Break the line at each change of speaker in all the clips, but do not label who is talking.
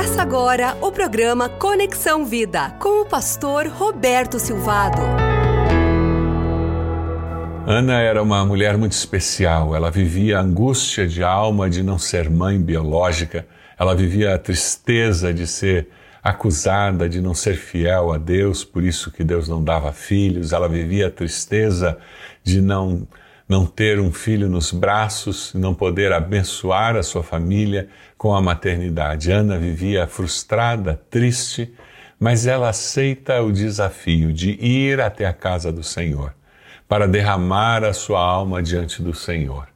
Começa agora o programa Conexão Vida com o pastor Roberto Silvado.
Ana era uma mulher muito especial. Ela vivia a angústia de alma de não ser mãe biológica. Ela vivia a tristeza de ser acusada de não ser fiel a Deus, por isso que Deus não dava filhos. Ela vivia a tristeza de não não ter um filho nos braços, não poder abençoar a sua família com a maternidade. Ana vivia frustrada, triste, mas ela aceita o desafio de ir até a casa do Senhor para derramar a sua alma diante do Senhor.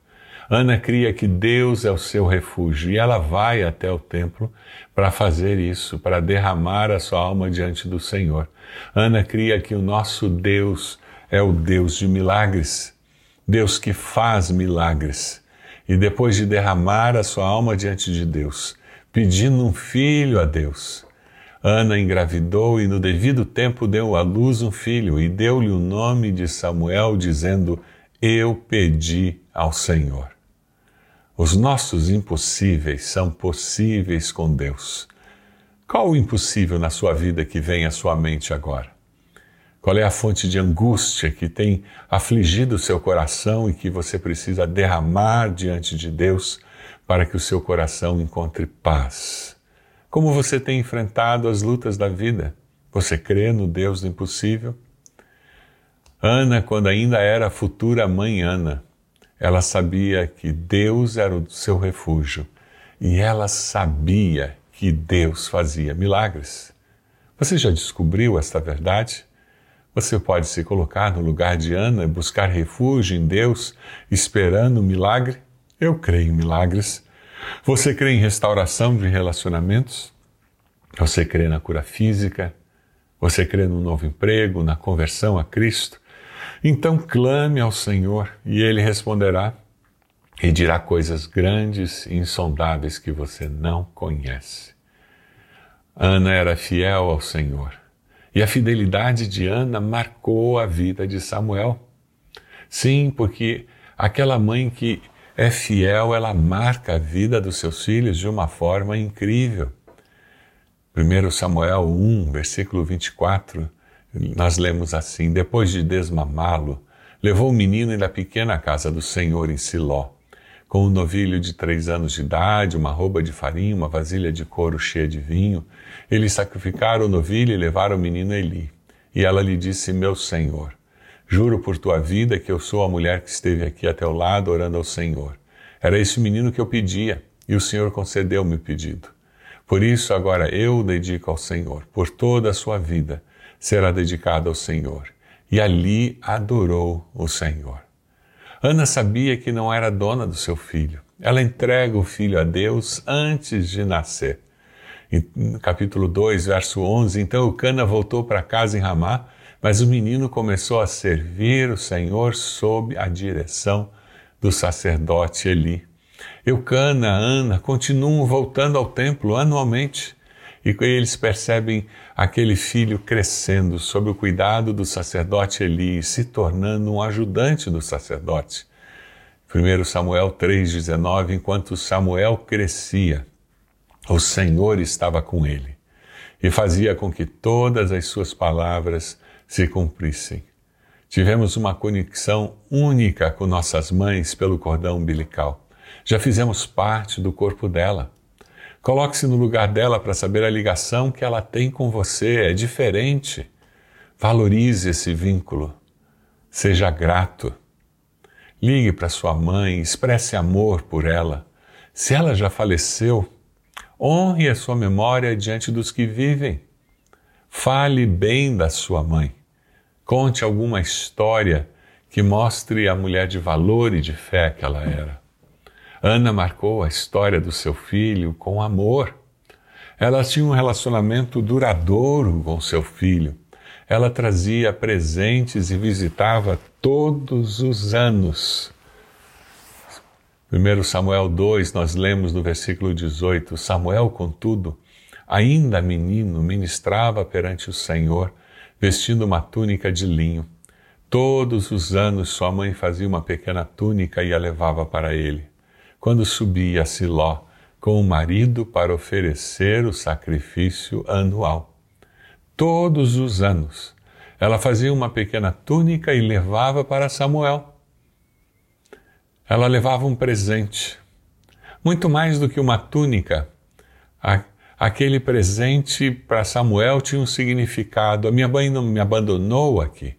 Ana cria que Deus é o seu refúgio e ela vai até o templo para fazer isso, para derramar a sua alma diante do Senhor. Ana cria que o nosso Deus é o Deus de milagres Deus que faz milagres. E depois de derramar a sua alma diante de Deus, pedindo um filho a Deus, Ana engravidou e no devido tempo deu à luz um filho e deu-lhe o nome de Samuel, dizendo: Eu pedi ao Senhor. Os nossos impossíveis são possíveis com Deus. Qual o impossível na sua vida que vem à sua mente agora? Qual é a fonte de angústia que tem afligido o seu coração e que você precisa derramar diante de Deus para que o seu coração encontre paz? Como você tem enfrentado as lutas da vida? Você crê no Deus do impossível? Ana, quando ainda era futura mãe Ana, ela sabia que Deus era o seu refúgio e ela sabia que Deus fazia milagres. Você já descobriu esta verdade? Você pode se colocar no lugar de Ana e buscar refúgio em Deus, esperando um milagre? Eu creio em milagres. Você crê em restauração de relacionamentos? Você crê na cura física? Você crê no novo emprego, na conversão a Cristo? Então clame ao Senhor e Ele responderá e dirá coisas grandes e insondáveis que você não conhece. Ana era fiel ao Senhor e a fidelidade de Ana marcou a vida de Samuel. Sim, porque aquela mãe que é fiel, ela marca a vida dos seus filhos de uma forma incrível. 1 Samuel 1, versículo 24, nós lemos assim: Depois de desmamá-lo, levou o menino da pequena casa do Senhor em Siló com um novilho de três anos de idade, uma roupa de farinha, uma vasilha de couro cheia de vinho. Eles sacrificaram o novilho e levaram o menino Eli. E ela lhe disse: Meu senhor, juro por tua vida que eu sou a mulher que esteve aqui a teu lado orando ao Senhor. Era esse menino que eu pedia, e o Senhor concedeu-me o pedido. Por isso, agora eu o dedico ao Senhor. Por toda a sua vida será dedicado ao Senhor. E ali adorou o Senhor. Ana sabia que não era dona do seu filho. Ela entrega o filho a Deus antes de nascer. Em capítulo 2, verso 11, então Cana voltou para casa em Ramá, mas o menino começou a servir o Senhor sob a direção do sacerdote Eli. Eucana, Ana continuam voltando ao templo anualmente e eles percebem aquele filho crescendo sob o cuidado do sacerdote Eli, se tornando um ajudante do sacerdote. 1 Samuel 3,19: Enquanto Samuel crescia, o Senhor estava com ele e fazia com que todas as suas palavras se cumprissem. Tivemos uma conexão única com nossas mães pelo cordão umbilical. Já fizemos parte do corpo dela. Coloque-se no lugar dela para saber a ligação que ela tem com você. É diferente. Valorize esse vínculo. Seja grato. Ligue para sua mãe, expresse amor por ela. Se ela já faleceu, honre a sua memória diante dos que vivem. Fale bem da sua mãe. Conte alguma história que mostre a mulher de valor e de fé que ela era. Ana marcou a história do seu filho com amor. Ela tinha um relacionamento duradouro com seu filho. Ela trazia presentes e visitava todos os anos. 1 Samuel 2, nós lemos no versículo 18: Samuel, contudo, ainda menino, ministrava perante o Senhor, vestindo uma túnica de linho. Todos os anos sua mãe fazia uma pequena túnica e a levava para ele. Quando subia a Siló, com o marido para oferecer o sacrifício anual. Todos os anos, ela fazia uma pequena túnica e levava para Samuel. Ela levava um presente, muito mais do que uma túnica. Aquele presente para Samuel tinha um significado. A minha mãe não me abandonou aqui.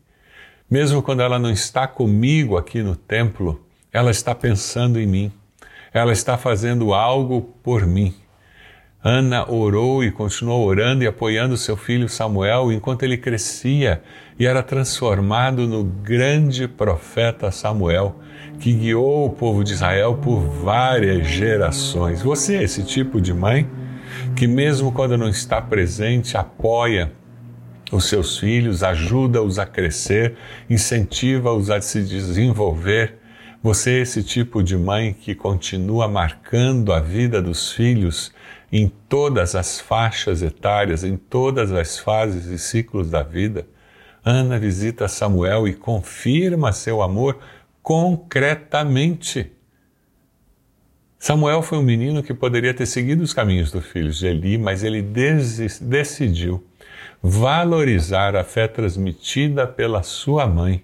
Mesmo quando ela não está comigo aqui no templo, ela está pensando em mim ela está fazendo algo por mim. Ana orou e continuou orando e apoiando seu filho Samuel enquanto ele crescia e era transformado no grande profeta Samuel, que guiou o povo de Israel por várias gerações. Você é esse tipo de mãe que, mesmo quando não está presente, apoia os seus filhos, ajuda-os a crescer, incentiva-os a se desenvolver você é esse tipo de mãe que continua marcando a vida dos filhos em todas as faixas etárias, em todas as fases e ciclos da vida. Ana visita Samuel e confirma seu amor concretamente. Samuel foi um menino que poderia ter seguido os caminhos dos filhos de Eli, mas ele decidiu valorizar a fé transmitida pela sua mãe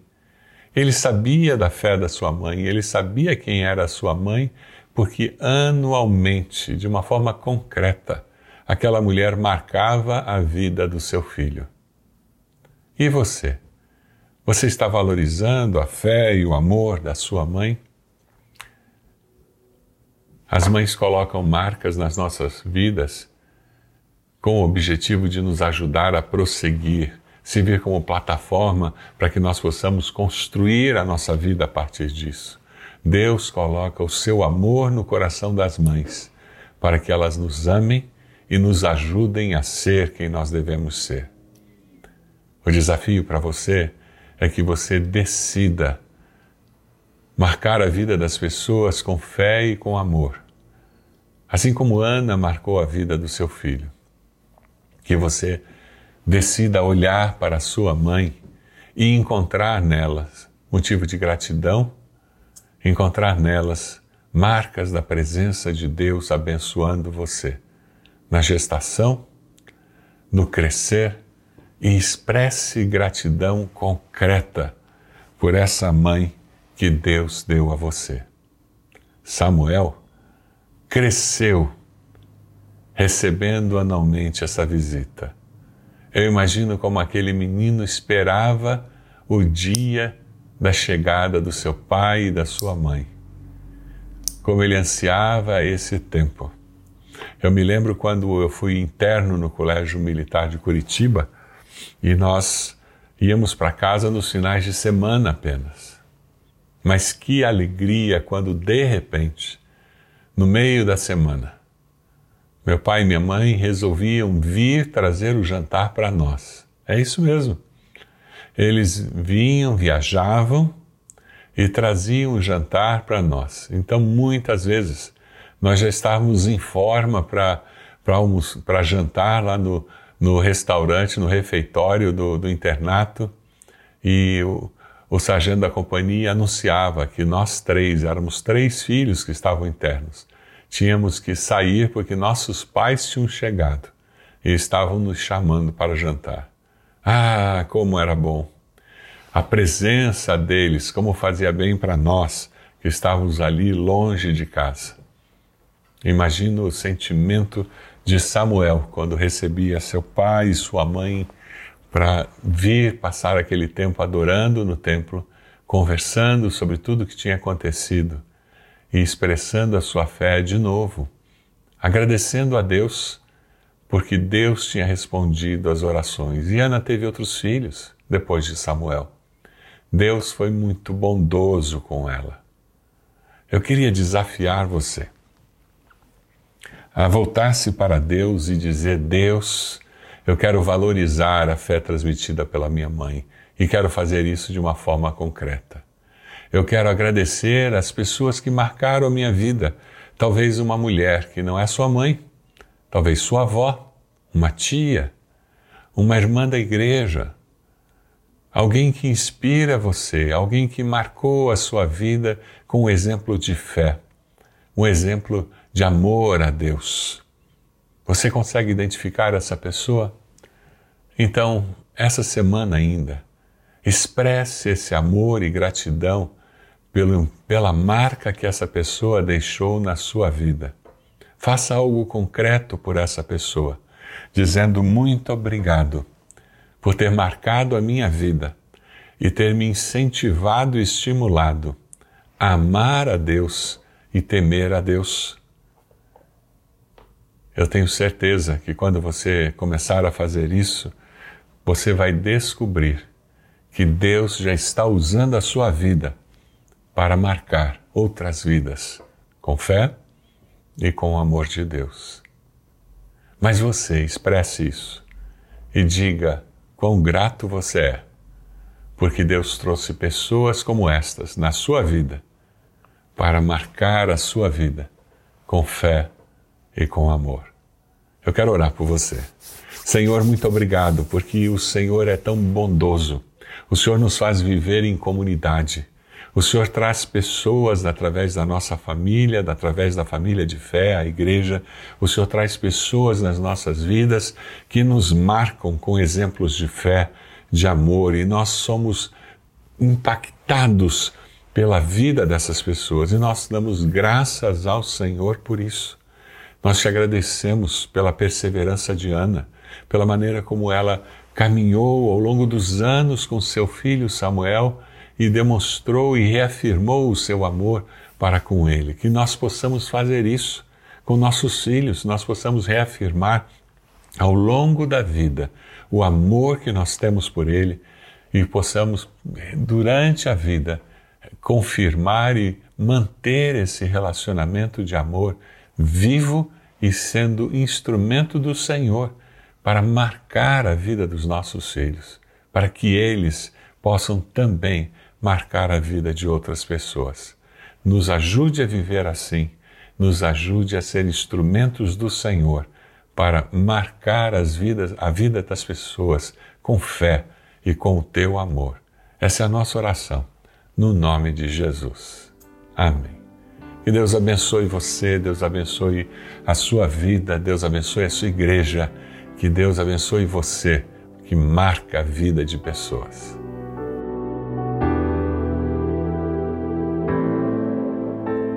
ele sabia da fé da sua mãe, ele sabia quem era a sua mãe, porque anualmente, de uma forma concreta, aquela mulher marcava a vida do seu filho. E você? Você está valorizando a fé e o amor da sua mãe? As mães colocam marcas nas nossas vidas com o objetivo de nos ajudar a prosseguir servir como plataforma para que nós possamos construir a nossa vida a partir disso. Deus coloca o seu amor no coração das mães para que elas nos amem e nos ajudem a ser quem nós devemos ser. O desafio para você é que você decida marcar a vida das pessoas com fé e com amor, assim como Ana marcou a vida do seu filho. Que você decida olhar para sua mãe e encontrar nelas motivo de gratidão, encontrar nelas marcas da presença de Deus abençoando você na gestação, no crescer e expresse gratidão concreta por essa mãe que Deus deu a você. Samuel cresceu recebendo anualmente essa visita eu imagino como aquele menino esperava o dia da chegada do seu pai e da sua mãe. Como ele ansiava esse tempo. Eu me lembro quando eu fui interno no Colégio Militar de Curitiba e nós íamos para casa nos finais de semana apenas. Mas que alegria quando de repente, no meio da semana, meu pai e minha mãe resolviam vir trazer o jantar para nós. É isso mesmo. Eles vinham, viajavam e traziam o jantar para nós. Então, muitas vezes, nós já estávamos em forma para jantar lá no, no restaurante, no refeitório do, do internato, e o, o sargento da companhia anunciava que nós três, éramos três filhos que estavam internos, tínhamos que sair porque nossos pais tinham chegado e estavam nos chamando para jantar. Ah, como era bom! A presença deles, como fazia bem para nós que estávamos ali longe de casa. Imagino o sentimento de Samuel quando recebia seu pai e sua mãe para vir passar aquele tempo adorando no templo, conversando sobre tudo o que tinha acontecido e expressando a sua fé de novo, agradecendo a Deus, porque Deus tinha respondido às orações. E Ana teve outros filhos depois de Samuel. Deus foi muito bondoso com ela. Eu queria desafiar você a voltar-se para Deus e dizer: Deus, eu quero valorizar a fé transmitida pela minha mãe e quero fazer isso de uma forma concreta. Eu quero agradecer as pessoas que marcaram a minha vida. Talvez uma mulher que não é sua mãe, talvez sua avó, uma tia, uma irmã da igreja, alguém que inspira você, alguém que marcou a sua vida com um exemplo de fé, um exemplo de amor a Deus. Você consegue identificar essa pessoa? Então, essa semana ainda, expresse esse amor e gratidão pelo, pela marca que essa pessoa deixou na sua vida. Faça algo concreto por essa pessoa, dizendo muito obrigado por ter marcado a minha vida e ter me incentivado e estimulado a amar a Deus e temer a Deus. Eu tenho certeza que quando você começar a fazer isso, você vai descobrir que Deus já está usando a sua vida para marcar outras vidas com fé e com o amor de Deus. Mas você expresse isso e diga quão grato você é, porque Deus trouxe pessoas como estas na sua vida para marcar a sua vida com fé e com amor. Eu quero orar por você. Senhor, muito obrigado, porque o Senhor é tão bondoso. O Senhor nos faz viver em comunidade. O Senhor traz pessoas através da nossa família, através da família de fé, a igreja. O Senhor traz pessoas nas nossas vidas que nos marcam com exemplos de fé, de amor, e nós somos impactados pela vida dessas pessoas e nós damos graças ao Senhor por isso. Nós te agradecemos pela perseverança de Ana, pela maneira como ela caminhou ao longo dos anos com seu filho Samuel e demonstrou e reafirmou o seu amor para com ele. Que nós possamos fazer isso com nossos filhos, nós possamos reafirmar ao longo da vida o amor que nós temos por ele e possamos, durante a vida, confirmar e manter esse relacionamento de amor vivo e sendo instrumento do Senhor para marcar a vida dos nossos filhos, para que eles possam também marcar a vida de outras pessoas. Nos ajude a viver assim, nos ajude a ser instrumentos do Senhor para marcar as vidas, a vida das pessoas com fé e com o teu amor. Essa é a nossa oração, no nome de Jesus. Amém. Que Deus abençoe você, Deus abençoe a sua vida, Deus abençoe a sua igreja, que Deus abençoe você, que marca a vida de pessoas.